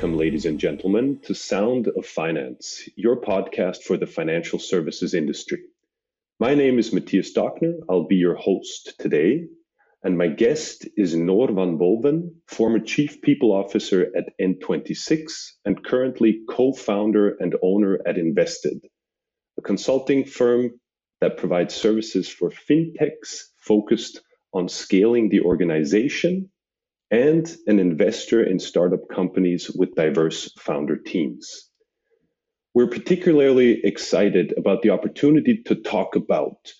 Welcome, ladies and gentlemen, to Sound of Finance, your podcast for the financial services industry. My name is Matthias Stockner. I'll be your host today. And my guest is Noor van Boven, former Chief People Officer at N26 and currently co founder and owner at Invested, a consulting firm that provides services for fintechs focused on scaling the organization and an investor in startup companies with diverse founder teams. We're particularly excited about the opportunity to talk about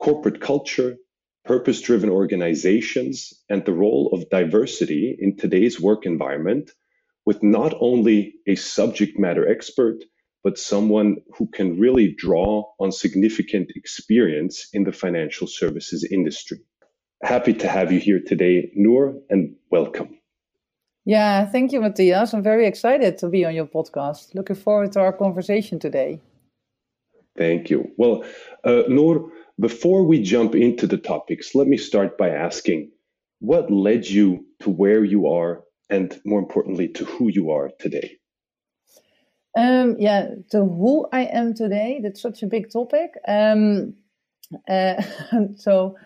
corporate culture, purpose driven organizations, and the role of diversity in today's work environment with not only a subject matter expert, but someone who can really draw on significant experience in the financial services industry. Happy to have you here today, Noor, and welcome. Yeah, thank you, Matthias. I'm very excited to be on your podcast. Looking forward to our conversation today. Thank you. Well, uh, Noor, before we jump into the topics, let me start by asking what led you to where you are and, more importantly, to who you are today? Um, yeah, to who I am today, that's such a big topic. Um, uh, so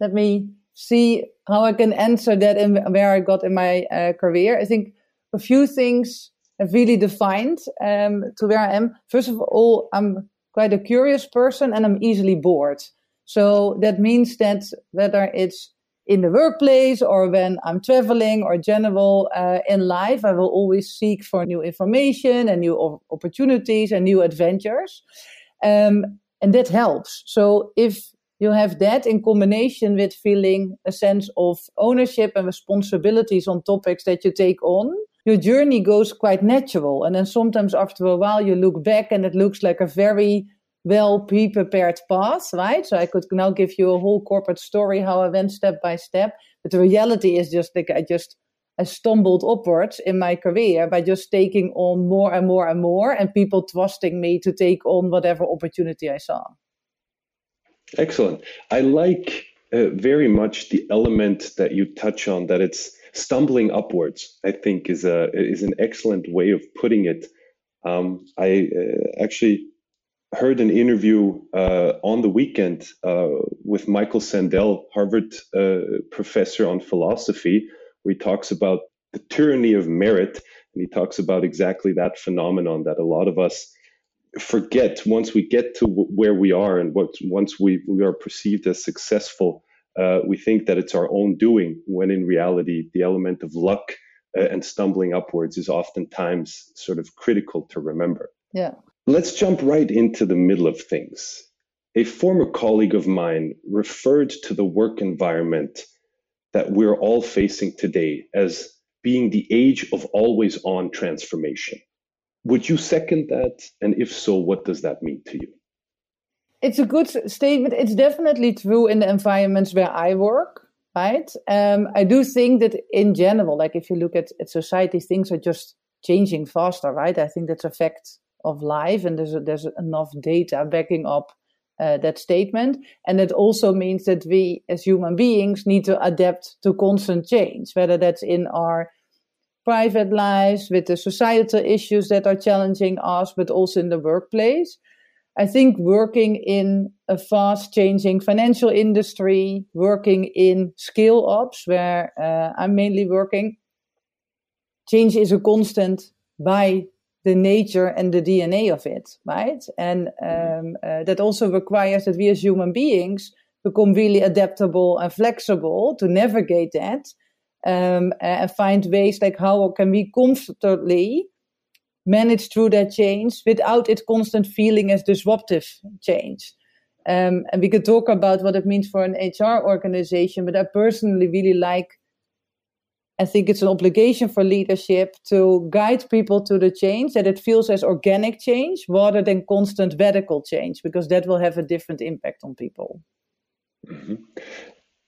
let me see how I can answer that and where I got in my uh, career. I think a few things have really defined um, to where I am. First of all, I'm quite a curious person and I'm easily bored. So that means that whether it's in the workplace or when I'm traveling or general uh, in life, I will always seek for new information and new opportunities and new adventures. Um, and that helps. So if you have that in combination with feeling a sense of ownership and responsibilities on topics that you take on, your journey goes quite natural. And then sometimes after a while, you look back and it looks like a very well pre-prepared path, right? So I could now give you a whole corporate story how I went step by step. But the reality is just like I just I stumbled upwards in my career by just taking on more and more and more, and people trusting me to take on whatever opportunity I saw. Excellent. I like uh, very much the element that you touch on that it's stumbling upwards. I think is a is an excellent way of putting it. Um, I uh, actually heard an interview uh, on the weekend uh, with Michael Sandel, Harvard uh, professor on philosophy, where he talks about the tyranny of merit, and he talks about exactly that phenomenon that a lot of us forget once we get to where we are and what once we, we are perceived as successful uh, we think that it's our own doing when in reality the element of luck uh, and stumbling upwards is oftentimes sort of critical to remember. Yeah. Let's jump right into the middle of things. A former colleague of mine referred to the work environment that we're all facing today as being the age of always on transformation would you second that? And if so, what does that mean to you? It's a good statement. It's definitely true in the environments where I work, right? Um, I do think that in general, like if you look at, at society, things are just changing faster, right? I think that's a fact of life, and there's a, there's enough data backing up uh, that statement. And it also means that we, as human beings, need to adapt to constant change, whether that's in our private lives, with the societal issues that are challenging us, but also in the workplace. I think working in a fast changing financial industry, working in scale ups where uh, I'm mainly working, change is a constant by the nature and the DNA of it, right? And um, uh, that also requires that we as human beings become really adaptable and flexible to navigate that um, and find ways like how can we comfortably manage through that change without it constant feeling as disruptive change. Um, and we could talk about what it means for an HR organization, but I personally really like. I think it's an obligation for leadership to guide people to the change that it feels as organic change rather than constant radical change, because that will have a different impact on people. Mm-hmm.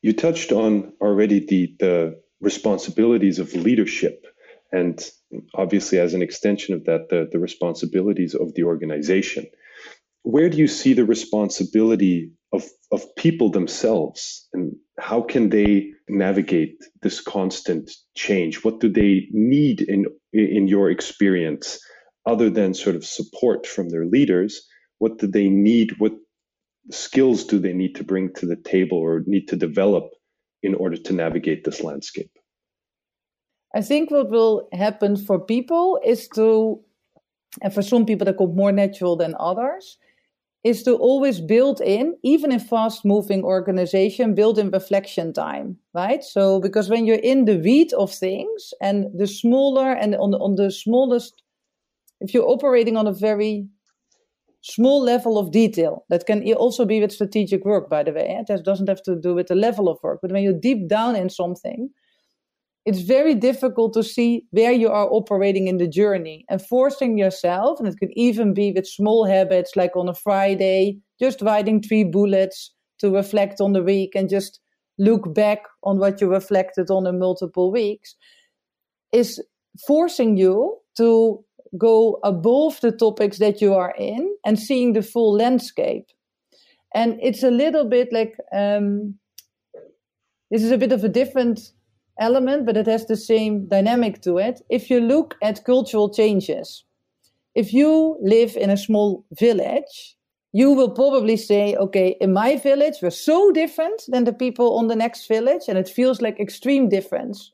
You touched on already the the responsibilities of leadership and obviously as an extension of that the, the responsibilities of the organization where do you see the responsibility of, of people themselves and how can they navigate this constant change what do they need in in your experience, other than sort of support from their leaders? What do they need? What skills do they need to bring to the table or need to develop in order to navigate this landscape? I think what will happen for people is to, and for some people that come more natural than others, is to always build in, even in fast moving organization, build in reflection time, right? So, because when you're in the weed of things and the smaller and on on the smallest, if you're operating on a very small level of detail, that can also be with strategic work, by the way, eh? it doesn't have to do with the level of work, but when you're deep down in something, it's very difficult to see where you are operating in the journey. And forcing yourself, and it could even be with small habits like on a Friday, just writing three bullets to reflect on the week and just look back on what you reflected on in multiple weeks, is forcing you to go above the topics that you are in and seeing the full landscape. And it's a little bit like um, this is a bit of a different element, but it has the same dynamic to it. If you look at cultural changes, if you live in a small village, you will probably say, okay, in my village, we're so different than the people on the next village, and it feels like extreme difference.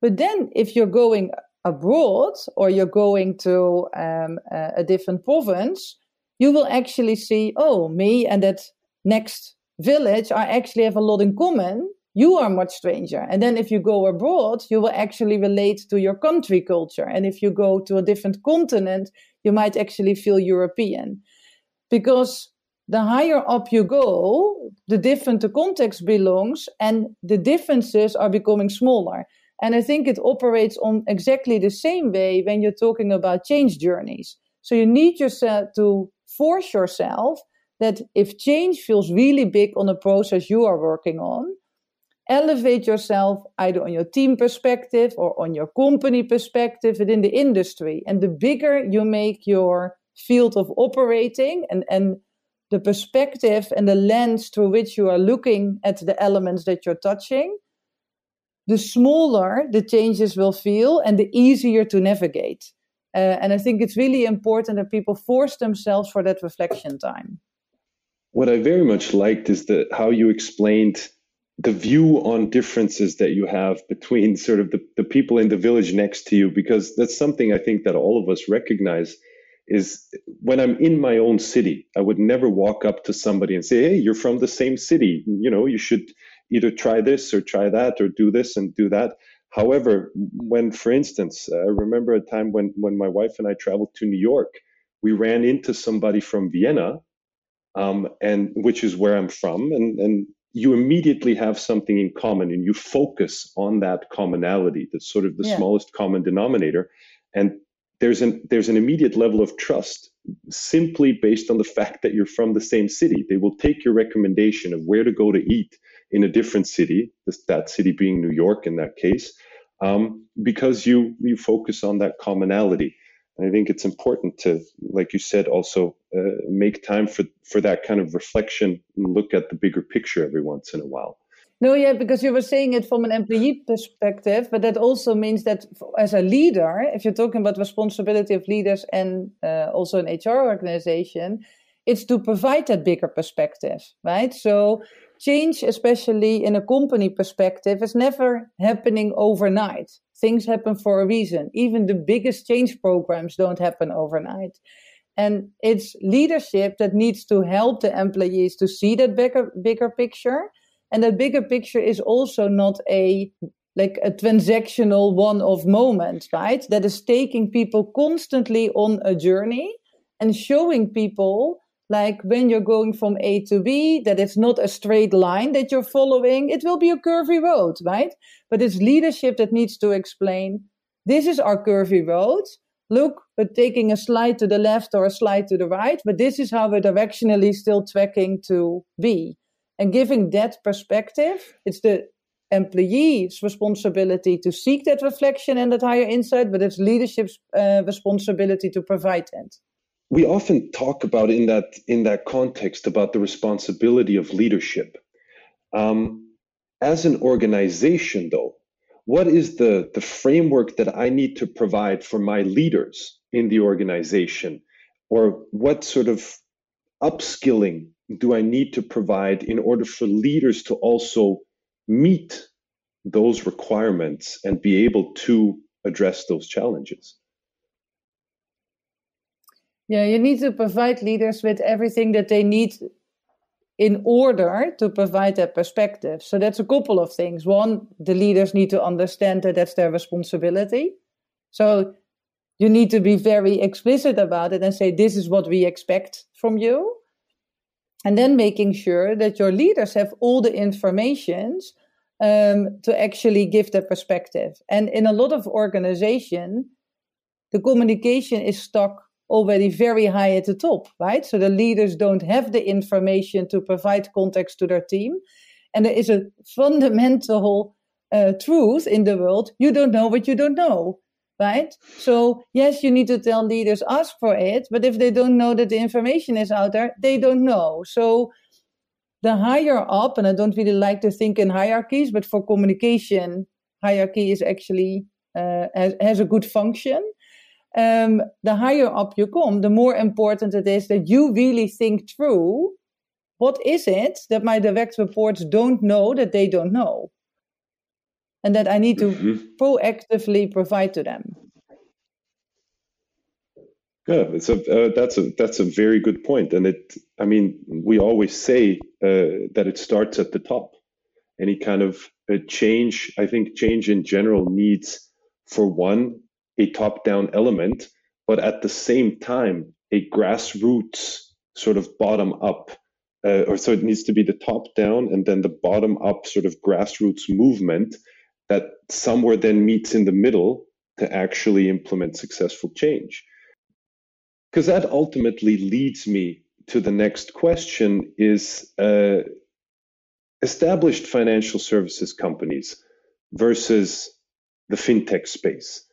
But then, if you're going abroad or you're going to um, a different province, you will actually see, oh, me and that next village are actually have a lot in common you are much stranger. And then if you go abroad, you will actually relate to your country culture. And if you go to a different continent, you might actually feel European. Because the higher up you go, the different the context belongs, and the differences are becoming smaller. And I think it operates on exactly the same way when you're talking about change journeys. So you need yourself to force yourself that if change feels really big on a process you are working on, elevate yourself either on your team perspective or on your company perspective within the industry. And the bigger you make your field of operating and, and the perspective and the lens through which you are looking at the elements that you're touching, the smaller the changes will feel and the easier to navigate. Uh, and I think it's really important that people force themselves for that reflection time. What I very much liked is that how you explained the view on differences that you have between sort of the, the people in the village next to you because that's something i think that all of us recognize is when i'm in my own city i would never walk up to somebody and say hey you're from the same city you know you should either try this or try that or do this and do that. However when for instance i remember a time when when my wife and i traveled to new york we ran into somebody from vienna um, and which is where i'm from and and you immediately have something in common and you focus on that commonality that's sort of the yeah. smallest common denominator. And there's an there's an immediate level of trust simply based on the fact that you're from the same city. They will take your recommendation of where to go to eat in a different city that city being new york in that case um, because you you focus on that commonality And I think it's important to, like you said, also uh, make time for, for that kind of reflection and look at the bigger picture every once in a while. No, yeah, because you were saying it from an employee perspective, but that also means that as a leader, if you're talking about responsibility of leaders and uh, also an HR organization, it's to provide that bigger perspective, right? So change, especially in a company perspective, is never happening overnight. Things happen for a reason. Even the biggest change programs don't happen overnight. And it's leadership that needs to help the employees to see that bigger, bigger picture. And that bigger picture is also not a like a transactional one-off moment, right? That is taking people constantly on a journey and showing people like when you're going from A to B, that it's not a straight line that you're following. It will be a curvy road, right? But it's leadership that needs to explain this is our curvy road. Look, we're taking a slide to the left or a slide to the right, but this is how we're directionally still tracking to B. And giving that perspective, it's the employee's responsibility to seek that reflection and that higher insight, but it's leadership's uh, responsibility to provide that we often talk about in that in that context about the responsibility of leadership. Um, as an organization, though, what is the, the framework that I need to provide for my leaders in the organization? Or what sort of upskilling do I need to provide in order for leaders to also meet those requirements and be able to address those challenges? Yeah, you need to provide leaders with everything that they need in order to provide that perspective. So that's a couple of things. One, the leaders need to understand that that's their responsibility. So you need to be very explicit about it and say, this is what we expect from you. And then making sure that your leaders have all the informations um, to actually give their perspective. And in a lot of organization, the communication is stuck already very high at the top, right? So the leaders don't have the information to provide context to their team. And there is a fundamental uh, truth in the world you don't know what you don't know, right? So, yes, you need to tell leaders, ask for it, but if they don't know that the information is out there, they don't know. So, the higher up, and I don't really like to think in hierarchies, but for communication, hierarchy is actually uh, has, has a good function um, the higher up you come, the more important it is that you really think through what is it that my direct reports don't know that they don't know? And that I need to mm-hmm. proactively provide to them. Yeah, it's a uh, that's a that's a very good point, and it. I mean, we always say uh, that it starts at the top. Any kind of uh, change, I think, change in general needs, for one, a top down element, but at the same time, a grassroots sort of bottom up, uh, or so it needs to be the top down and then the bottom up sort of grassroots movement that somewhere then meets in the middle to actually implement successful change. Because that ultimately leads me to the next question is uh, established financial services companies versus the fintech space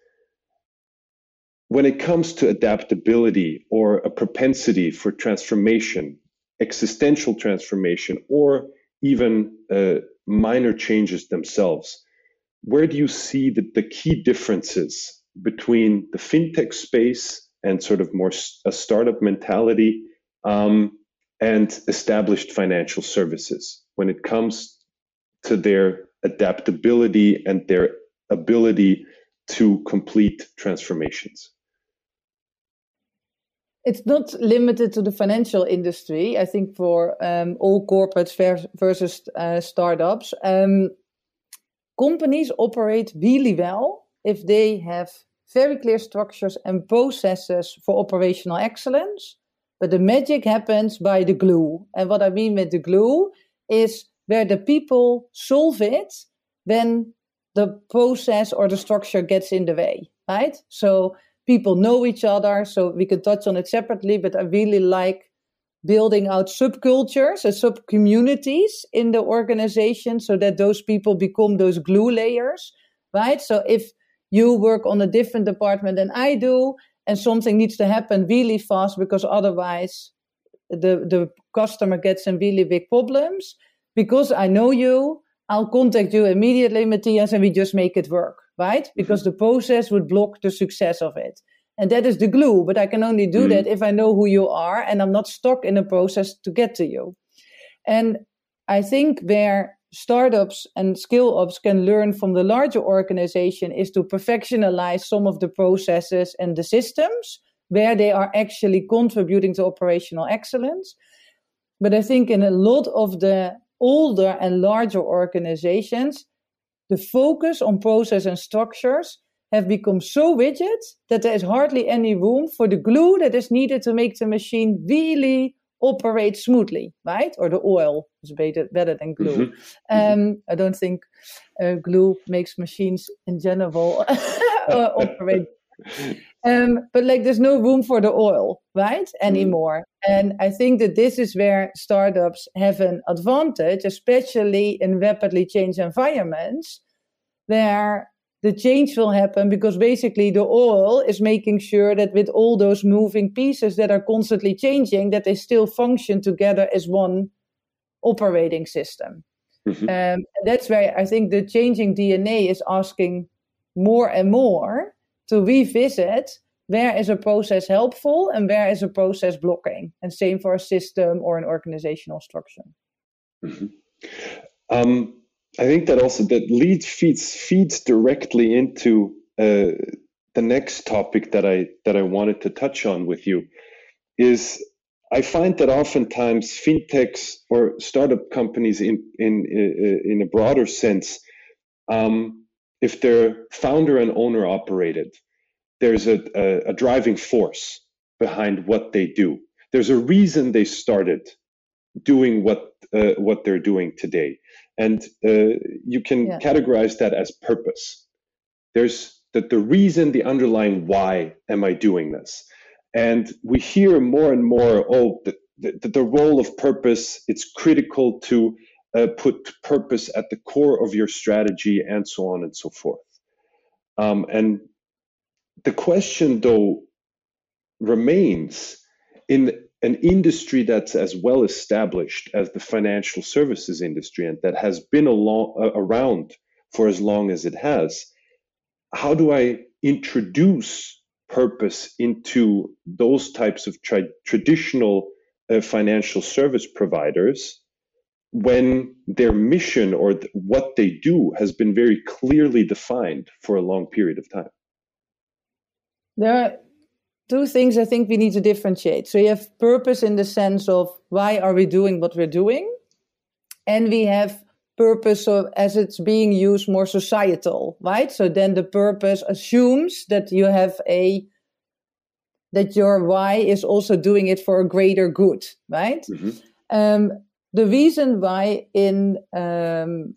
when it comes to adaptability or a propensity for transformation, existential transformation, or even uh, minor changes themselves, where do you see the, the key differences between the fintech space and sort of more a startup mentality um, and established financial services when it comes to their adaptability and their ability to complete transformations? It's not limited to the financial industry. I think for um, all corporates versus uh, startups, um, companies operate really well if they have very clear structures and processes for operational excellence. But the magic happens by the glue. And what I mean with the glue is where the people solve it when the process or the structure gets in the way, right? So people know each other, so we can touch on it separately. But I really like building out subcultures and sub communities in the organization so that those people become those glue layers, right? So if you work on a different department than I do, and something needs to happen really fast because otherwise the the customer gets in really big problems. Because I know you, I'll contact you immediately, Matthias, and we just make it work right? Because mm-hmm. the process would block the success of it. And that is the glue, but I can only do mm. that if I know who you are and I'm not stuck in a process to get to you. And I think where startups and scale ups can learn from the larger organization is to perfectionalize some of the processes and the systems where they are actually contributing to operational excellence. But I think in a lot of the older and larger organizations, the focus on process and structures have become so rigid that there is hardly any room for the glue that is needed to make the machine really operate smoothly, right? Or the oil is better, better than glue. Mm-hmm. mm-hmm. Um, I don't think uh, glue makes machines in general uh, operate. Um, but like there's no room for the oil, right? Mm-hmm. Anymore. Mm-hmm. And I think that this is where startups have an advantage, especially in rapidly changed environments where the change will happen because basically the oil is making sure that with all those moving pieces that are constantly changing that they still function together as one operating system Mm-hmm. Um, that's where I think the changing DNA is asking more and more to revisit where is a process helpful and where is a process blocking, and same for a system or an organizational structure. Mm-hmm. Um, I think that also that leads feeds feeds directly into uh, the next topic that I that I wanted to touch on with you is I find that oftentimes fintechs or startup companies in in in a broader sense, um, if they're founder and owner operated, there's a, a, a driving force behind what they do. There's a reason they started doing what uh, what they're doing today, and uh, you can yeah. categorize that as purpose. There's that the reason, the underlying why am I doing this? And we hear more and more, oh, the, the, the role of purpose, it's critical to uh, put purpose at the core of your strategy and so on and so forth. Um, and the question, though, remains in an industry that's as well established as the financial services industry and that has been around for as long as it has how do I introduce purpose into those types of tra- traditional uh, financial service providers when their mission or th- what they do has been very clearly defined for a long period of time? There two things I think we need to differentiate. So you have purpose in the sense of why are we doing what we're doing? And we have purpose of, as it's being used more societal, right? So then the purpose assumes that you have a that your why is also doing it for a greater good, right? Mm-hmm. Um, the reason why in um,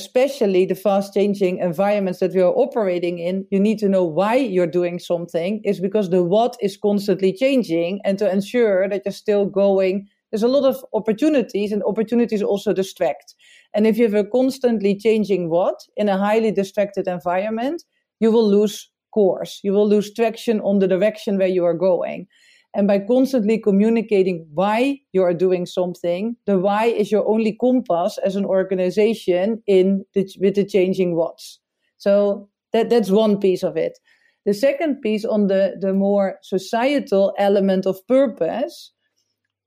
especially the fast changing environments that we are operating in, you need to know why you're doing something is because the what is constantly changing and to ensure that you're still going there's a lot of opportunities and opportunities also distract. And if you have a constantly changing what in a highly distracted environment, you will lose course. You will lose traction on the direction where you are going. And by constantly communicating why you are doing something, the why is your only compass as an organization in the, with the changing what's. So that, that's one piece of it. The second piece on the, the more societal element of purpose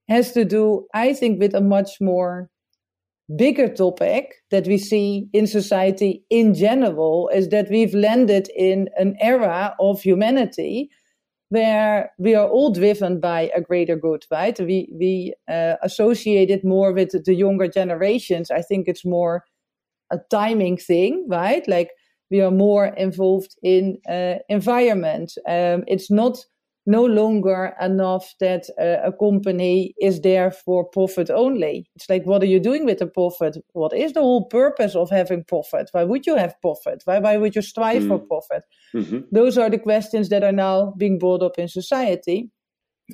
has to do, I think, with a much more bigger topic that we see in society in general is that we've landed in an era of humanity where we are all driven by a greater good, right? We we uh, associate it more with the younger generations. I think it's more a timing thing, right? Like we are more involved in uh, environment. Um, it's not no longer enough that uh, a company is there for profit only. It's like, what are you doing with the profit? What is the whole purpose of having profit? Why would you have profit? Why, why would you strive mm. for profit? Mm-hmm. Those are the questions that are now being brought up in society.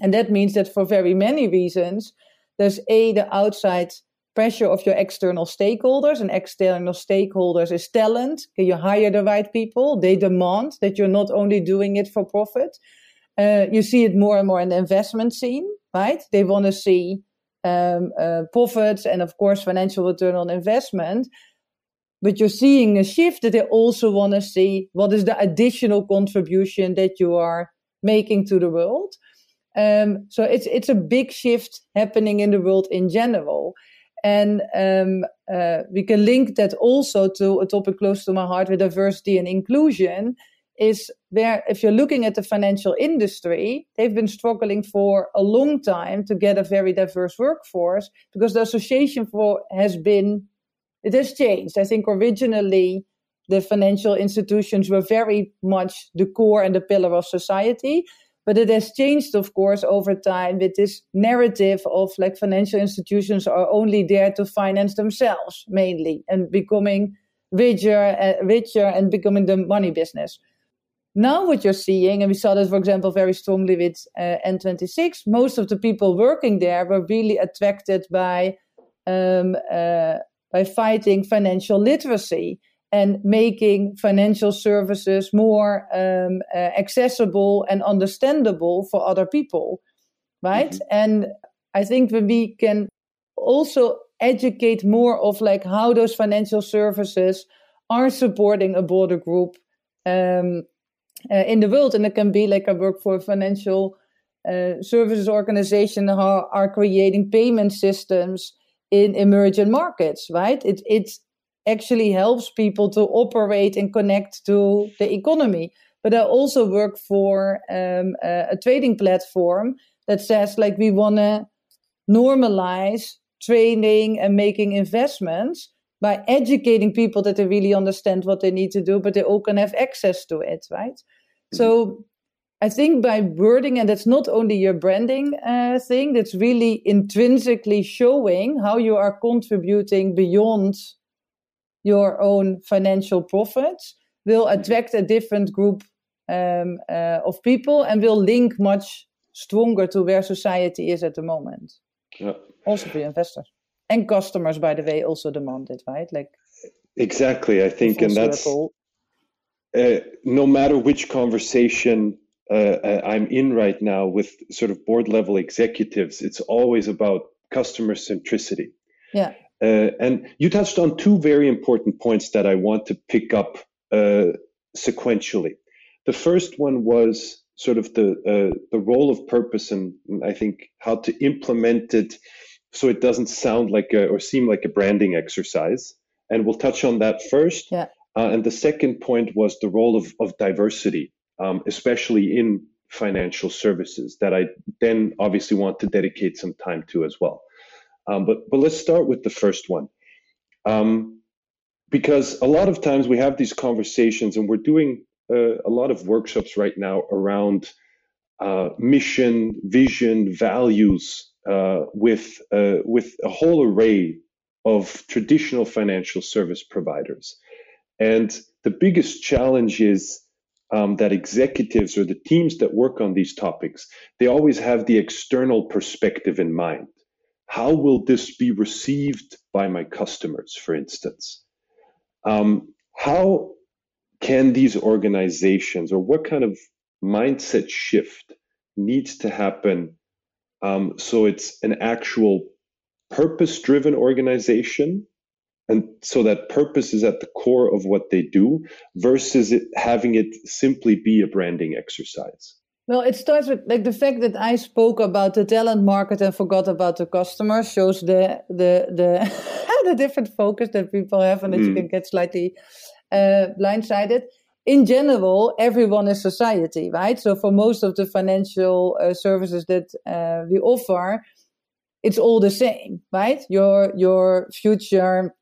And that means that for very many reasons, there's A, the outside pressure of your external stakeholders, and external stakeholders is talent. Can you hire the right people? They demand that you're not only doing it for profit uh, you see it more and more in the investment scene, right? They want to see um, uh, profits and, of course, financial return on investment. But you're seeing a shift that they also want to see what is the additional contribution that you are making to the world. Um, so it's it's a big shift happening in the world in general, and um, uh, we can link that also to a topic close to my heart with diversity and inclusion is where if you're looking at the financial industry, they've been struggling for a long time to get a very diverse workforce because the association for has been it has changed. I think originally the financial institutions were very much the core and the pillar of society. But it has changed, of course, over time with this narrative of like financial institutions are only there to finance themselves mainly and becoming richer, uh, richer and becoming the money business. Now, what you're seeing, and we saw that, for example, very strongly with uh, N26, most of the people working there were really attracted by um, uh, by fighting financial literacy and making financial services more um, uh, accessible and understandable for other people, right? Mm-hmm. And I think when we can also educate more of like how those financial services are supporting a broader group um, in the world. And it can be like I work for a financial uh, services organization who are creating payment systems in emerging markets, right? It, it actually helps people to operate and connect to the economy. But I also work for um, a, a trading platform that says like we want to normalize trading and making investments by educating people that they really understand what they need to do, but they all can have access to it, right? Mm-hmm. So I think by wording, and that's not only your branding uh, thing, that's really intrinsically showing how you are contributing beyond your own financial profits, will mm-hmm. attract a different group um, uh, of people and will link much stronger to where society is at the moment. Yeah. Also for investors and customers, by the way, also demand it, right? Like exactly, I think, and that's uh, no matter which conversation uh, I'm in right now with sort of board level executives, it's always about customer centricity. Yeah. Uh, and you touched on two very important points that I want to pick up uh, sequentially. The first one was sort of the uh, the role of purpose, and I think how to implement it so it doesn't sound like a, or seem like a branding exercise. And we'll touch on that first. Yeah. Uh, and the second point was the role of, of diversity, um, especially in financial services, that I then obviously want to dedicate some time to as well. Um, but but let's start with the first one, um, because a lot of times we have these conversations, and we're doing uh, a lot of workshops right now around uh, mission, vision, values with uh, with a whole array of traditional financial service providers, and the biggest challenge is um, that executives or the teams that work on these topics they always have the external perspective in mind. How will this be received by my customers, for instance? Um, how can these organizations or what kind of mindset shift needs to happen um, so it's an actual purpose driven organization and so that purpose is at the core of what they do versus it, having it simply be a branding exercise well it starts with like the fact that i spoke about the talent market and forgot about the customer shows the the the the different focus that people have and that mm. you can get slightly uh, blindsided in general, everyone is society, right? So for most of the financial uh, services that uh, we offer, it's all the same, right? Your your future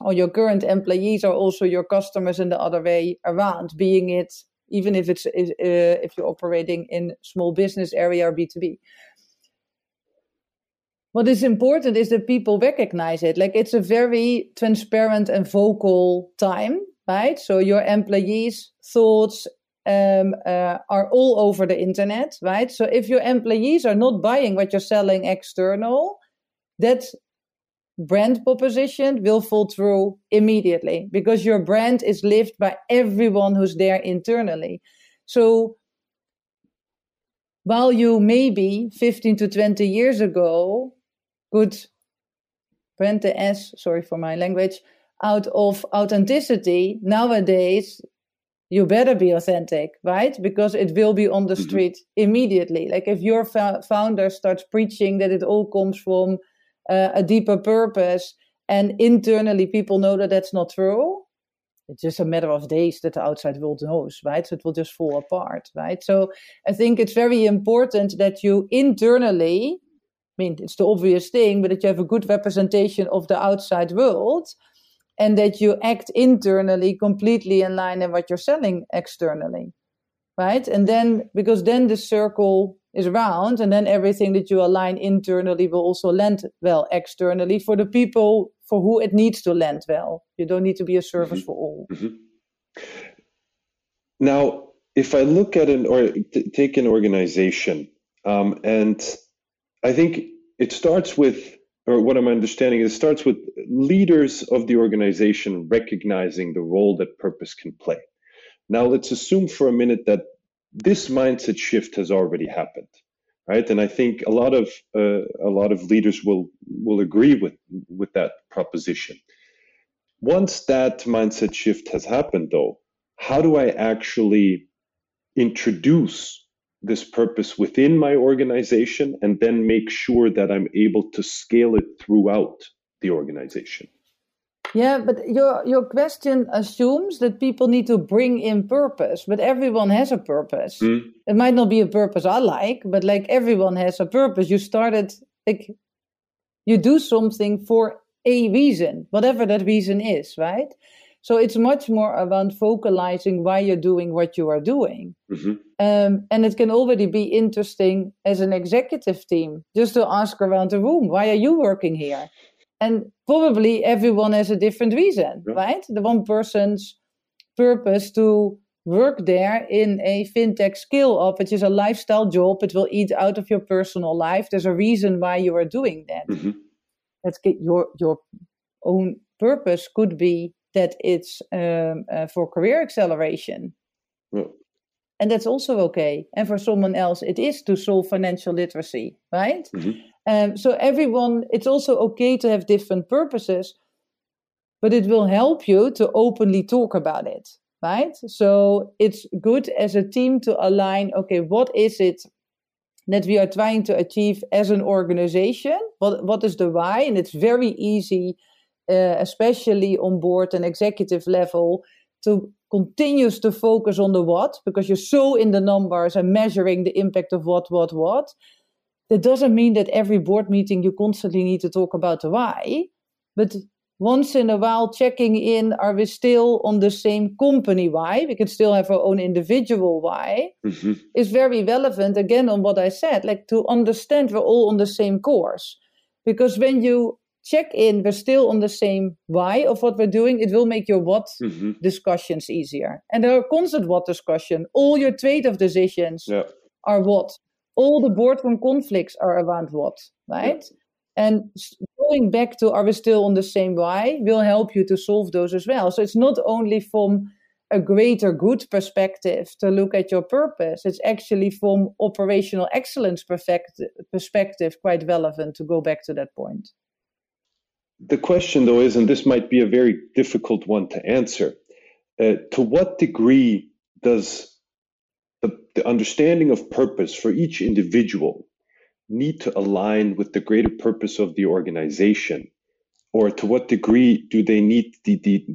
or your current employees are also your customers in the other way around. Being it even if it's uh, if you're operating in small business area or B two B. What is important is that people recognize it. Like it's a very transparent and vocal time right? So your employees' thoughts um, uh, are all over the internet, right? So if your employees are not buying what you're selling external, that brand proposition will fall through immediately because your brand is lived by everyone who's there internally. So while you maybe 15 to 20 years ago could brand the S, sorry for my language, out of authenticity, nowadays you better be authentic, right? Because it will be on the mm-hmm. street mm-hmm. immediately. Like if your fa- founder starts preaching that it all comes from uh, a deeper purpose, and internally people know that that's not true, it's just a matter of days that the outside world knows, right? So it will just fall apart, right? So I think it's very important that you internally, I mean, it's the obvious thing, but that you have a good representation of the outside world and that you act internally completely in line with what you're selling externally right and then because then the circle is round and then everything that you align internally will also land well externally for the people for who it needs to land well you don't need to be a service mm-hmm. for all mm-hmm. now if i look at an or t- take an organization um, and i think it starts with or what I'm understanding is it starts with leaders of the organization recognizing the role that purpose can play. Now let's assume for a minute that this mindset shift has already happened, right? And I think a lot of uh, a lot of leaders will will agree with with that proposition. Once that mindset shift has happened, though, how do I actually introduce this purpose within my organization and then make sure that I'm able to scale it throughout the organization? Yeah, but your your question assumes that people need to bring in purpose, but everyone has a purpose. Mm. It might not be a purpose I like, but like everyone has a purpose. You started like you do something for a reason, whatever that reason is, right? So it's much more about vocalizing why you're doing what you are doing. Mm-hmm. Um, and it can already be interesting as an executive team just to ask around the room, why are you working here? And probably everyone has a different reason, yeah. right? The one person's purpose to work there in a fintech scale up, which is a lifestyle job, it will eat out of your personal life. There's a reason why you are doing that. Mm-hmm. Let's get your your own purpose could be that it's um, uh, for career acceleration. Yeah. And that's also okay. And for someone else, it is to solve financial literacy, right? Mm-hmm. Um, so everyone, it's also okay to have different purposes, but it will help you to openly talk about it, right? So it's good as a team to align. Okay, what is it that we are trying to achieve as an organization? What what is the why? And it's very easy uh, especially on board and executive level, to continues to focus on the what because you're so in the numbers and measuring the impact of what, what, what. That doesn't mean that every board meeting you constantly need to talk about the why, but once in a while checking in are we still on the same company why we can still have our own individual why mm-hmm. is very relevant again on what i said like to understand we're all on the same course because when you check in, we're still on the same why of what we're doing, it will make your what mm-hmm. discussions easier. And there are constant what discussion. All your trade-off decisions yeah. are what. All the boardroom conflicts are around what, right? Yeah. And going back to are we still on the same why will help you to solve those as well. So it's not only from a greater good perspective to look at your purpose. It's actually from operational excellence perspective quite relevant to go back to that point. The question, though, is, and this might be a very difficult one to answer, uh, to what degree does the, the understanding of purpose for each individual need to align with the greater purpose of the organization? Or to what degree do they need the, the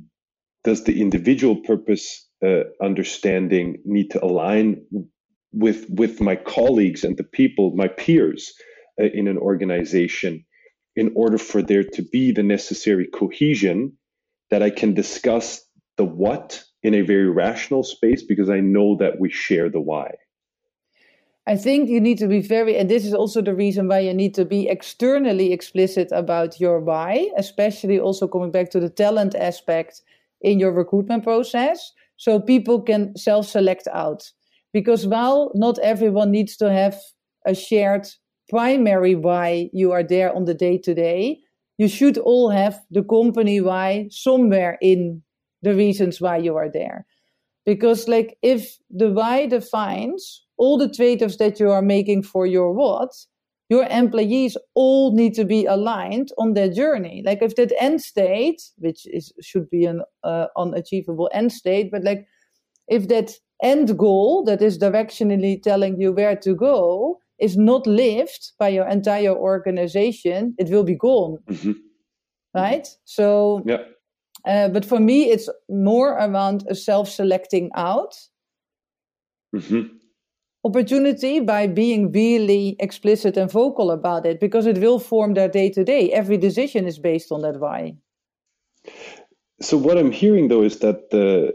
does the individual purpose uh, understanding need to align with with my colleagues and the people, my peers uh, in an organization? In order for there to be the necessary cohesion that I can discuss the what in a very rational space because I know that we share the why. I think you need to be very, and this is also the reason why you need to be externally explicit about your why, especially also coming back to the talent aspect in your recruitment process, so people can self select out. Because while not everyone needs to have a shared primary why you are there on the day to day, you should all have the company why somewhere in the reasons why you are there. Because, like, if the why defines all the trade offs that you are making for your what, your employees all need to be aligned on their journey. Like, if that end state, which is should be an uh, unachievable end state, but like, if that end goal that is directionally telling you where to go is not lived by your entire organization, it will be gone. Mm-hmm. Right? So, yeah. Uh, but for me, it's more around a self selecting out mm-hmm. opportunity by being really explicit and vocal about it because it will form their day to day. Every decision is based on that why. So, what I'm hearing though is that the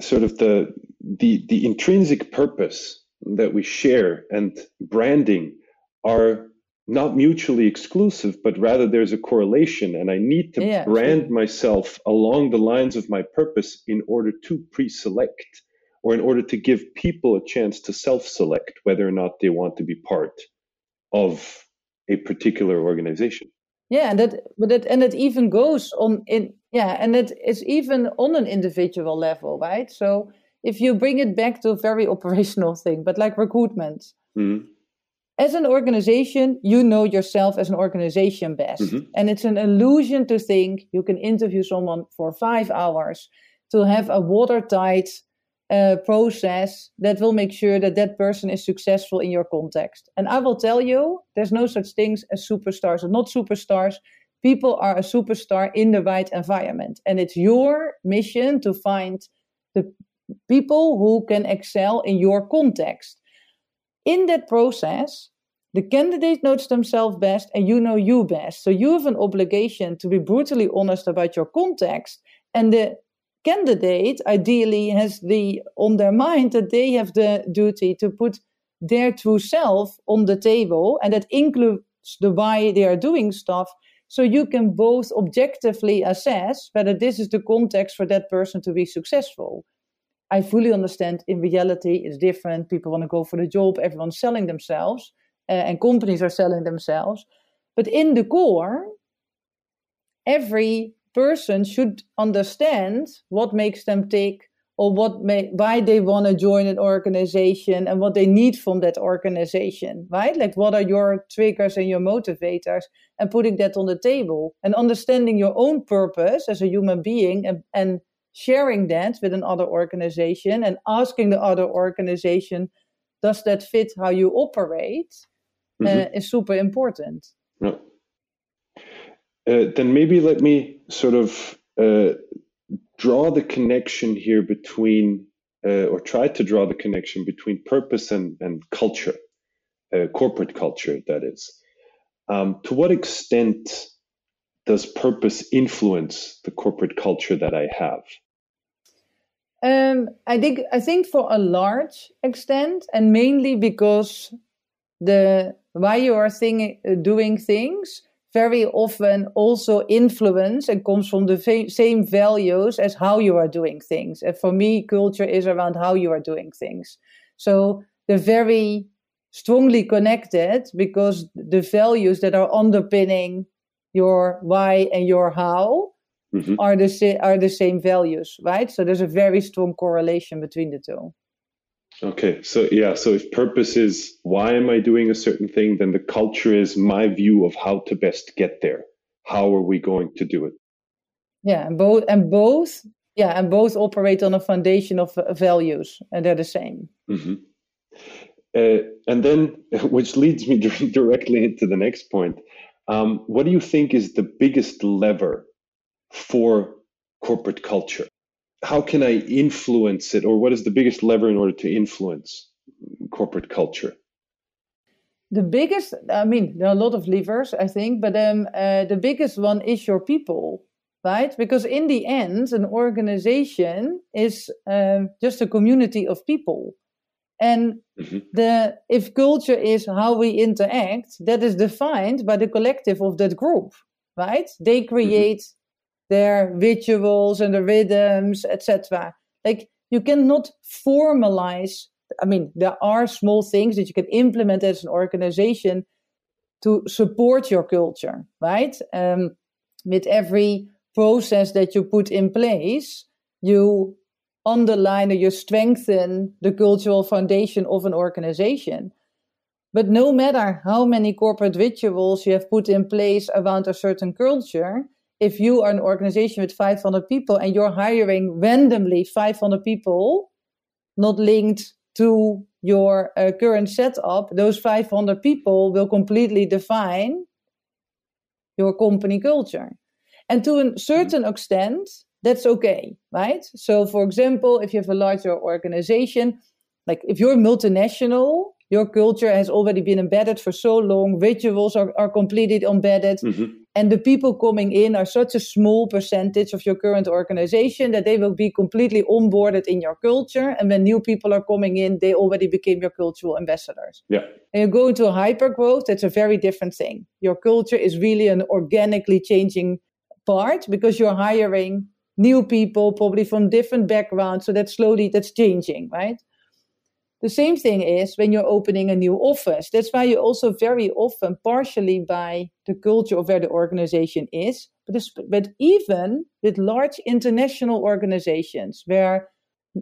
sort of the the the intrinsic purpose that we share and branding are not mutually exclusive, but rather there's a correlation, and I need to yeah, brand myself along the lines of my purpose in order to pre select or in order to give people a chance to self select whether or not they want to be part of a particular organization. Yeah, and that but that and it even goes on in yeah, and it is even on an individual level, right? So if you bring it back to a very operational thing, but like recruitment, mm. as an organization, you know yourself as an organization best. Mm-hmm. And it's an illusion to think you can interview someone for five hours to have a watertight uh, process that will make sure that that person is successful in your context. And I will tell you, there's no such things as superstars or not superstars. People are a superstar in the right environment. And it's your mission to find the people who can excel in your context. In that process, the candidate knows themselves best and you know you best. So you have an obligation to be brutally honest about your context. And the candidate ideally has the on their mind that they have the duty to put their true self on the table and that includes the why they are doing stuff so you can both objectively assess whether this is the context for that person to be successful i fully understand in reality it's different. People want to go for the job. Everyone's selling themselves uh, and companies are selling themselves. But in the core every person should understand what makes them tick or what may, why they want to join an organization and what they need from that organization, right? Like what are your triggers and your motivators and putting that on the table and understanding your own purpose as a human being and, and sharing that with another organization and asking the other organization, does that fit how you operate? Uh, mm-hmm. Uh, is super important. Yeah. Uh, then maybe let me sort of uh, draw the connection here between, uh, or try to draw the connection between purpose and, and culture, uh, corporate culture, that is. Um, to what extent does purpose influence the corporate culture that I have? Um, I think I think for a large extent, and mainly because the why you are thing, doing things very often also influence and comes from the same values as how you are doing things. And for me, culture is around how you are doing things. So they're very strongly connected because the values that are underpinning your why and your how mm-hmm. are the are the same values, right? So there's a very strong correlation between the two. Okay, so yeah, so if purpose is why am I doing a certain thing, then the culture is my view of how to best get there. How are we going to do it? Yeah, and both and both, yeah, and both operate on a foundation of uh, values, and they're the same. Mm-hmm. Uh, and then, which leads me directly into the next point. Um, what do you think is the biggest lever for corporate culture? how can I influence it, or what is the biggest lever in order to influence corporate culture? The biggest, I mean, there are a lot of levers, I think, but um, uh, the biggest one is your people, right? Because in the end, an organization is um, just a community of people. And mm-hmm. the if culture is how we interact, that is defined by the collective of that group, right? They mm-hmm. Their rituals and the rhythms, etc. Like you cannot formalize. I mean, there are small things that you can implement as an organization to support your culture, right? Um, with every process that you put in place, you underline or you strengthen the cultural foundation of an organization. But no matter how many corporate rituals you have put in place around a certain culture, if you are an organization with 500 people and you're hiring randomly 500 people not linked to your uh, current setup, those 500 people will completely define your company culture. And to a certain mm-hmm. extent, that's okay, right? So, for example, if you have a larger organization, like if you're multinational, your culture has already been embedded for so long, rituals are, are completely embedded. Mm-hmm. And the people coming in are such a small percentage of your current organization that they will be completely onboarded in your culture. And when new people are coming in, they already became your cultural ambassadors. Yeah. And you go into hyper growth, that's a very different thing. Your culture is really an organically changing part because you're hiring new people, probably from different backgrounds. So that slowly that's changing, right? The same thing is when you're opening a new office. That's why you also very often partially by the culture of where the organization is, but, but even with large international organizations where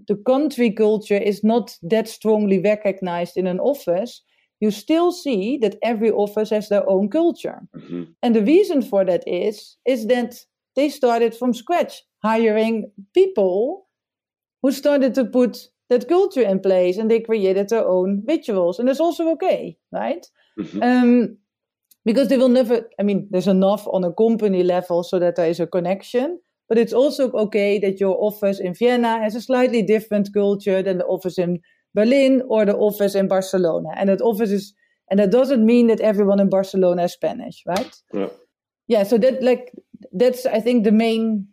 the country culture is not that strongly recognized in an office, you still see that every office has their own culture. Mm-hmm. And the reason for that is, is that they started from scratch, hiring people who started to put that culture in place and they created their own rituals. And that's also okay, right? Mm-hmm. Um, because they will never, I mean, there's enough on a company level so that there is a connection. But it's also okay that your office in Vienna has a slightly different culture than the office in Berlin or the office in Barcelona. And that office is, and that doesn't mean that everyone in Barcelona is Spanish, right? Yeah. Yeah. So that, like, that's, I think, the main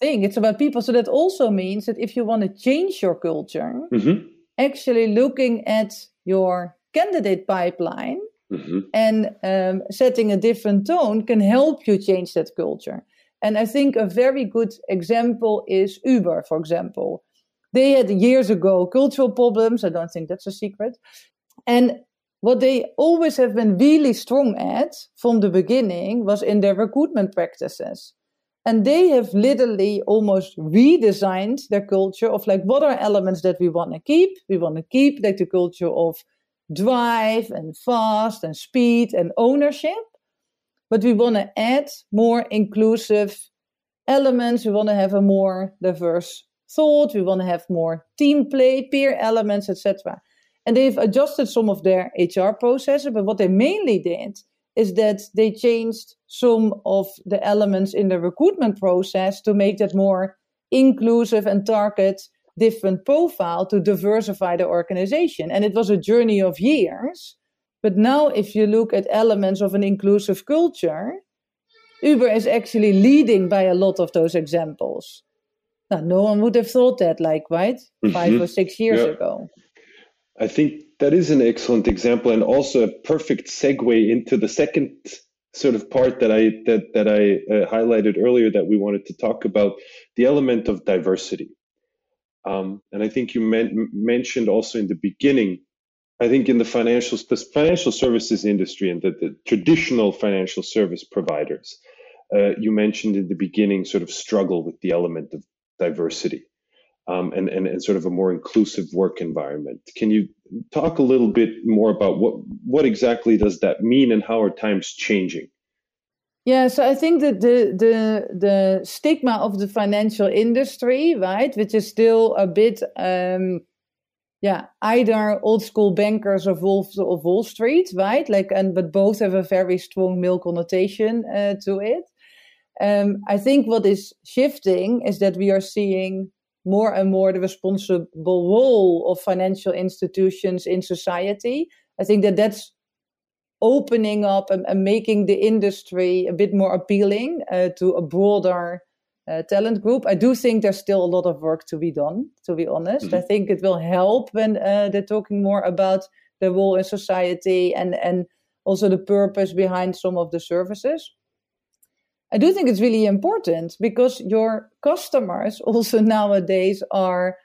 thing. It's about people. So that also means that if you want to change your culture, mm-hmm. actually looking at your candidate pipeline mm-hmm. and um, setting a different tone can help you change that culture. And I think a very good example is Uber, for example. They had years ago cultural problems. I don't think that's a secret. And what they always have been really strong at from the beginning was in their recruitment practices. And they have literally almost redesigned their culture of like, what are elements that we want to keep? We want to keep like the culture of drive and fast and speed and ownership. But we want to add more inclusive elements. We want to have a more diverse thought. We want to have more team play, peer elements, etc. And they've adjusted some of their HR processes, but what they mainly did is that they changed some of the elements in the recruitment process to make that more inclusive and target different profile to diversify the organization. And it was a journey of years. But now, if you look at elements of an inclusive culture, Uber is actually leading by a lot of those examples. Now, no one would have thought that, like, right? Mm-hmm. Five or six years yeah. ago. I think that is an excellent example and also a perfect segue into the second sort of part that I that that I uh, highlighted earlier that we wanted to talk about the element of diversity. Um, and I think you men- mentioned also in the beginning. I think in the financial the financial services industry and the, the traditional financial service providers, uh, you mentioned in the beginning sort of struggle with the element of diversity um, and, and, and sort of a more inclusive work environment. Can you talk a little bit more about what, what exactly does that mean and how are times changing? Yeah, so I think that the the the stigma of the financial industry, right, which is still a bit, um, yeah, either old school bankers of Wall of Wall Street, right, like, and but both have a very strong male connotation uh, to it. Um, I think what is shifting is that we are seeing more and more the responsible role of financial institutions in society. I think that that's opening up and, and making the industry a bit more appealing uh, to a broader uh, talent group. I do think there's still a lot of work to be done, to be honest. Mm-hmm. I think it will help when uh, they're talking more about the role in society and, and also the purpose behind some of the services. I do think it's really important because your customers also nowadays are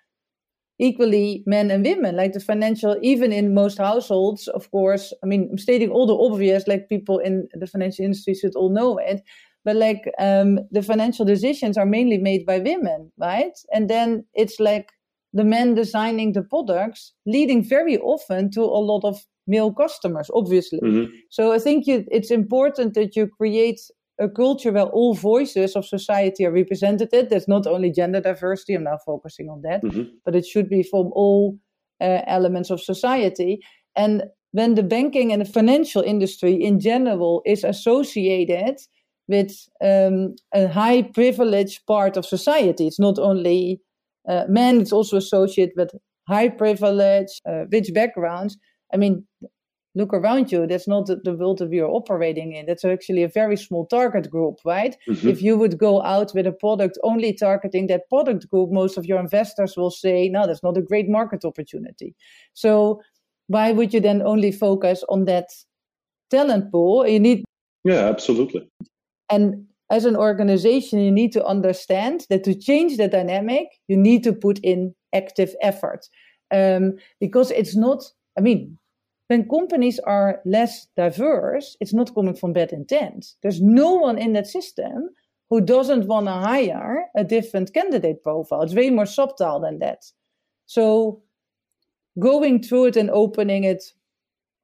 equally men and women. Like the financial, even in most households, of course, I mean, I'm stating all the obvious, like people in the financial industry should all know it. But like um, the financial decisions are mainly made by women, right? And then it's like the men designing the products, leading very often to a lot of male customers, obviously. Mm-hmm. So I think you, it's important that you create a culture where all voices of society are represented. That's not only gender diversity, I'm now focusing on that, mm-hmm. but it should be from all uh, elements of society. And when the banking and the financial industry in general is associated with um, a high privileged part of society, it's not only uh, men, it's also associated with high privilege, uh, rich backgrounds. I mean, look around you that's not the, world that we are operating in. That's actually a very small target group right? Mm-hmm. if you would go out with a product only targeting that product group most of your investors will say no that's not a great market opportunity. So why would you then only focus on that talent pool? You need yeah absolutely. And as an organization you need to understand that to change the dynamic you need to put in active effort. Um, because it's not i mean when companies are less diverse, it's not coming from bad intent. There's no one in that system who doesn't want to hire a different candidate profile. It's way more subtle than that. So going through it and opening it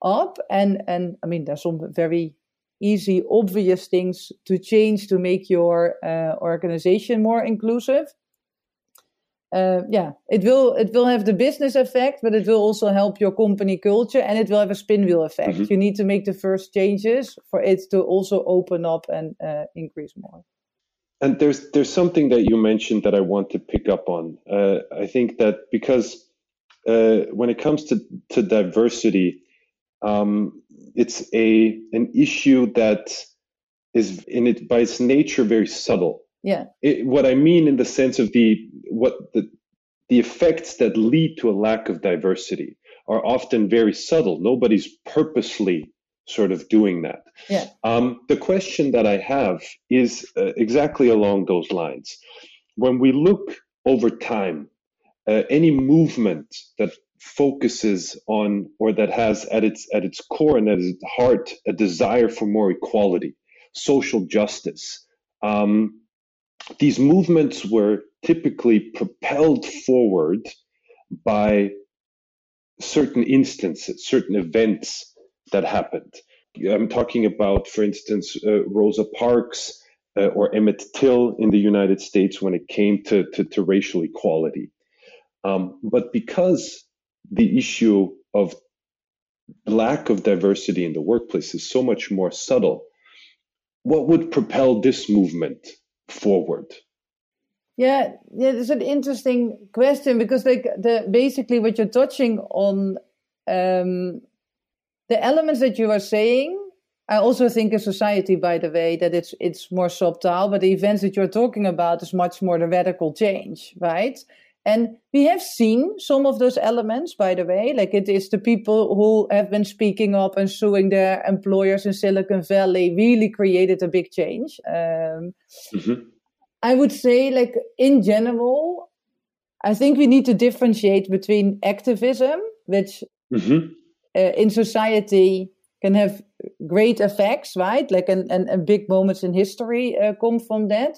up and and i mean there's some very easy obvious things to change to make your uh, organization more inclusive uh, yeah it will it will have the business effect but it will also help your company culture and it will have a spin wheel effect mm-hmm. you need to make the first changes for it to also open up and uh, increase more and there's there's something that you mentioned that I want to pick up on. Uh, I think that because uh, when it comes to to diversity, um, it's a an issue that is in it by its nature very subtle. Yeah. It, what I mean in the sense of the what the the effects that lead to a lack of diversity are often very subtle. Nobody's purposely sort of doing that. Yeah. Um, the question that I have is uh, exactly along those lines. When we look over time, uh, any movement that focuses on or that has at its at its core and at its heart a desire for more equality, social justice. Um, these movements were typically propelled forward by certain instances, certain events that happened. I'm talking about, for instance, uh, Rosa Parks uh, or Emmett Till in the United States when it came to, to, to racial equality. Um, but because the issue of lack of diversity in the workplace is so much more subtle, what would propel this movement forward? Yeah, yeah, it's an interesting question because like the basically what you're touching on um, the elements that you are saying I also think in society, by the way, that it's it's more subtle, but the events that you're talking about is much more the radical change, right? And we have seen some of those elements, by the way, like it is the people who have been speaking up and suing their employers in Silicon Valley really created a big change. Um, mm-hmm. I would say, like in general, I think we need to differentiate between activism, which mm-hmm uh, in society can have great effects, right? Like and, and, and big moments in history uh, come from that.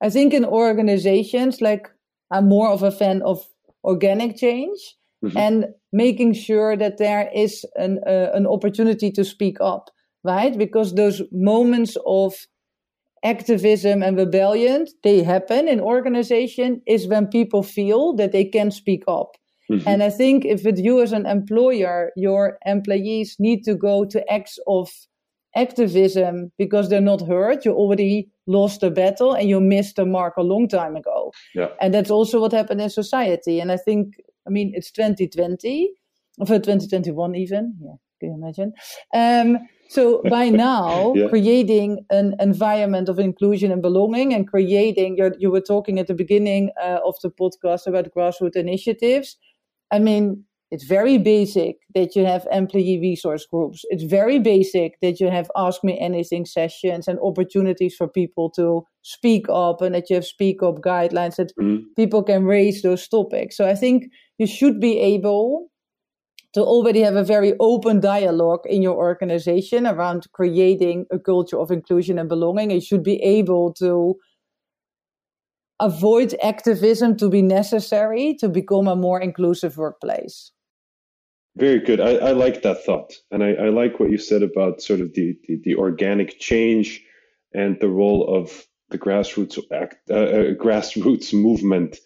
I think in organizations, like I'm more of a fan of organic change mm-hmm. and making sure that there is an uh, an opportunity to speak up, right? Because those moments of activism and rebellion they happen in organization is when people feel that they can speak up Mm-hmm. And I think if with you as an employer, your employees need to go to acts of activism because they're not heard, you already lost the battle and you missed the mark a long time ago. Yeah. And that's also what happened in society. And I think, I mean, it's 2020, or 2021 even. Yeah, can you imagine? Um, so by now, yeah. creating an environment of inclusion and belonging, and creating, you were talking at the beginning uh, of the podcast about grassroots initiatives. I mean, it's very basic that you have employee resource groups. It's very basic that you have Ask Me Anything sessions and opportunities for people to speak up and that you have speak up guidelines that mm-hmm. people can raise those topics. So I think you should be able to already have a very open dialogue in your organization around creating a culture of inclusion and belonging. You should be able to avoid activism to be necessary to become a more inclusive workplace. Very good. I, I like that thought. And I, I, like what you said about sort of the, the, the organic change and the role of the grassroots act, uh, uh, grassroots movement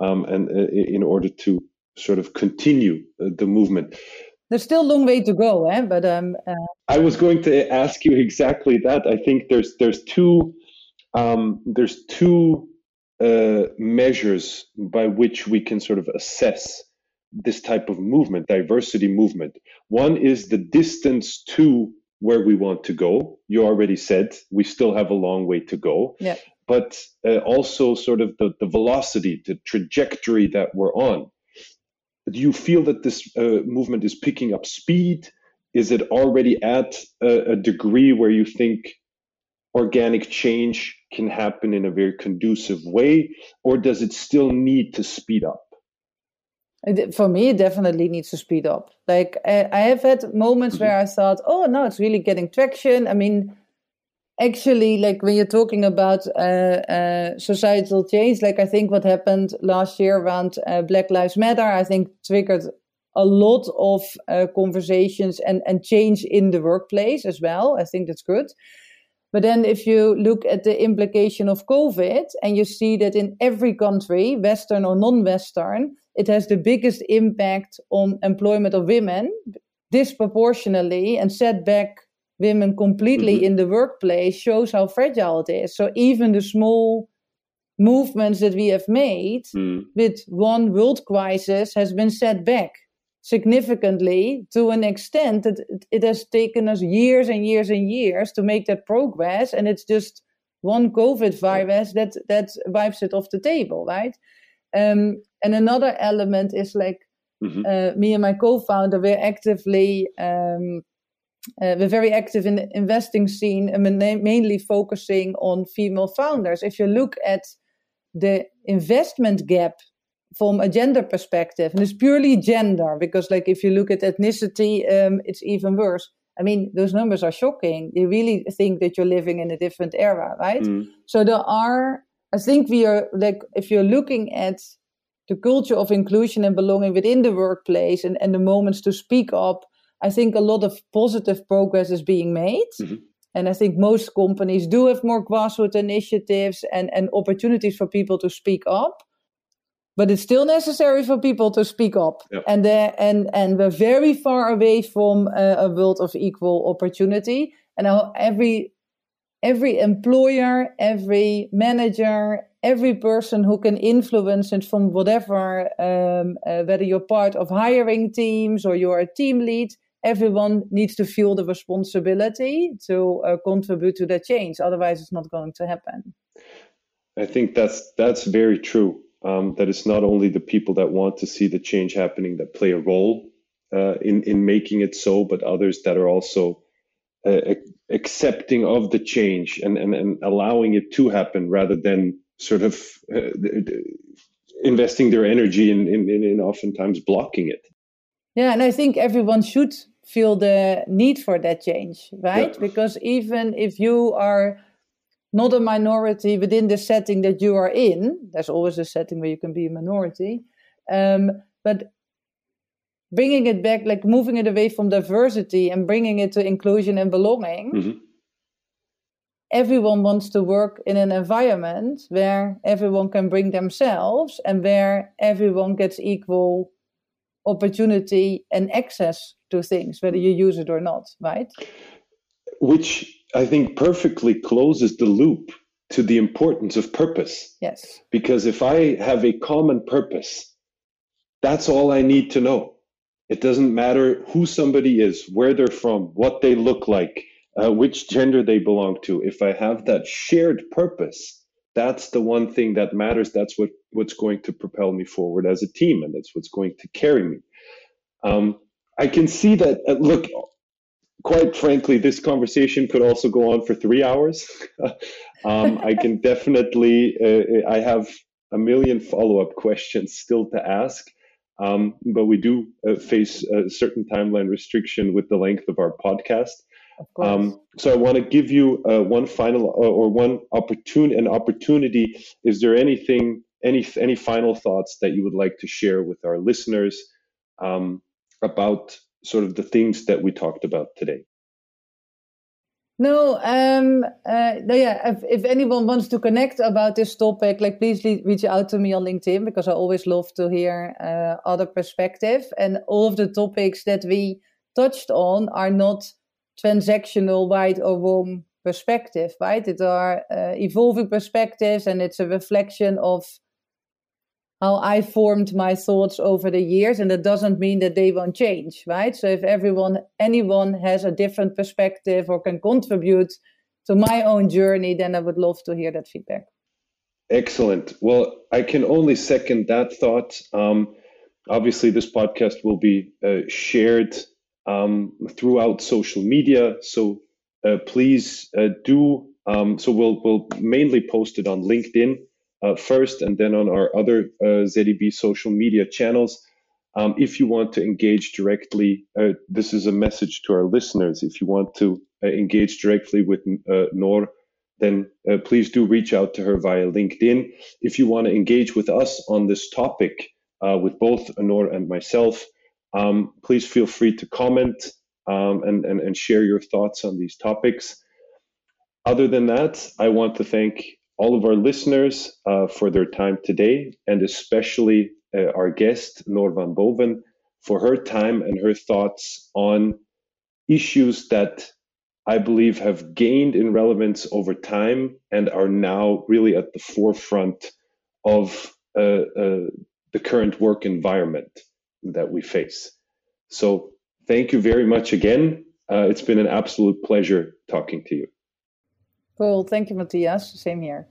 um, and uh, in order to sort of continue uh, the movement. There's still a long way to go, eh? but um, uh, I was going to ask you exactly that. I think there's there's two um, there's two uh, measures by which we can sort of assess this type of movement, diversity movement. One is the distance to where we want to go. You already said we still have a long way to go. Yeah. But uh, also sort of the, the velocity, the trajectory that we're on. Do you feel that this uh, movement is picking up speed? Is it already at a, a degree where you think organic change can happen in a very conducive way, or does it still need to speed up? For me, it definitely needs to speed up. Like I have had moments where I thought, "Oh, no, it's really getting traction." I mean, actually, like when you're talking about uh, uh, societal change, like I think what happened last year around uh, Black Lives Matter, I think triggered a lot of uh, conversations and, and change in the workplace as well. I think that's good. But then, if you look at the implication of COVID and you see that in every country, Western or non Western, it has the biggest impact on employment of women disproportionately and set back women completely mm-hmm. in the workplace shows how fragile it is. So, even the small movements that we have made mm. with one world crisis has been set back significantly to an extent that it has taken us years and years and years to make that progress and it's just one covid virus that that wipes it off the table right um, and another element is like mm-hmm. uh, me and my co-founder we're actively um, uh, we're very active in the investing scene and mainly focusing on female founders if you look at the investment gap from a gender perspective, and it's purely gender because, like, if you look at ethnicity, um, it's even worse. I mean, those numbers are shocking. You really think that you're living in a different era, right? Mm. So there are, I think we are like, if you're looking at the culture of inclusion and belonging within the workplace and, and the moments to speak up, I think a lot of positive progress is being made. Mm-hmm. And I think most companies do have more grassroots initiatives and, and opportunities for people to speak up but it's still necessary for people to speak up yep. and and and we're very far away from uh, a world of equal opportunity and every every employer every manager every person who can influence it from whatever um, uh, whether you're part of hiring teams or you're a team lead everyone needs to feel the responsibility to uh, contribute to that change. Otherwise it's not going to happen. I think that's that's very true. Um, that it's not only the people that want to see the change happening that play a role uh, in in making it so, but others that are also uh, accepting of the change and, and and allowing it to happen rather than sort of uh, investing their energy in, in in oftentimes blocking it. Yeah, and I think everyone should feel the need for that change, right? Yeah. Because even if you are not a minority within the setting that you are in. There's always a setting where you can be a minority. Um, but bringing it back, like moving it away from diversity and bringing it to inclusion and belonging. Mm-hmm. Everyone wants to work in an environment where everyone can bring themselves and where everyone gets equal opportunity and access to things, whether you use it or not, right? Which I think perfectly closes the loop to the importance of purpose. Yes. Because if I have a common purpose, that's all I need to know. It doesn't matter who somebody is, where they're from, what they look like, uh, which gender they belong to. If I have that shared purpose, that's the one thing that matters. That's what, what's going to propel me forward as a team, and that's what's going to carry me. Um, I can see that. Uh, look, quite frankly, this conversation could also go on for three hours. um, I can definitely, uh, I have a million follow up questions still to ask, um, but we do uh, face a certain timeline restriction with the length of our podcast. Of Um, so I want to give you uh, one final uh, or one opportunity, an opportunity. Is there anything, any any final thoughts that you would like to share with our listeners um, about sort of the things that we talked about today? No, um, uh, no, yeah. If, if anyone wants to connect about this topic, like please reach out to me on LinkedIn because I always love to hear uh, other perspective. And all of the topics that we touched on are not transactional, right or wrong perspective, right? It are uh, evolving perspectives, and it's a reflection of how I formed my thoughts over the years, and that doesn't mean that they won't change, right? So if everyone, anyone has a different perspective or can contribute to my own journey, then I would love to hear that feedback. Excellent. Well, I can only second that thought. Um, obviously, this podcast will be uh, shared um, throughout social media, so uh, please uh, do. Um, so we'll we'll mainly post it on LinkedIn uh, first and then on our other uh, ZDB social media channels. Um, if you want to engage directly, uh, this is a message to our listeners. If you want to uh, engage directly with uh, Noor, then uh, please do reach out to her via LinkedIn. If you want to engage with us on this topic, with both Noor and myself, Um, please feel free to comment um, and, and, and share your thoughts on these topics. Other than that, I want to thank all of our listeners uh, for their time today, and especially uh, our guest, Noor van Boven, for her time and her thoughts on issues that I believe have gained in relevance over time and are now really at the forefront of uh, uh, the current work environment that we face. So, thank you very much again. Uh, it's been an absolute pleasure talking to you. Cool. Thank you, Matthias. Same here.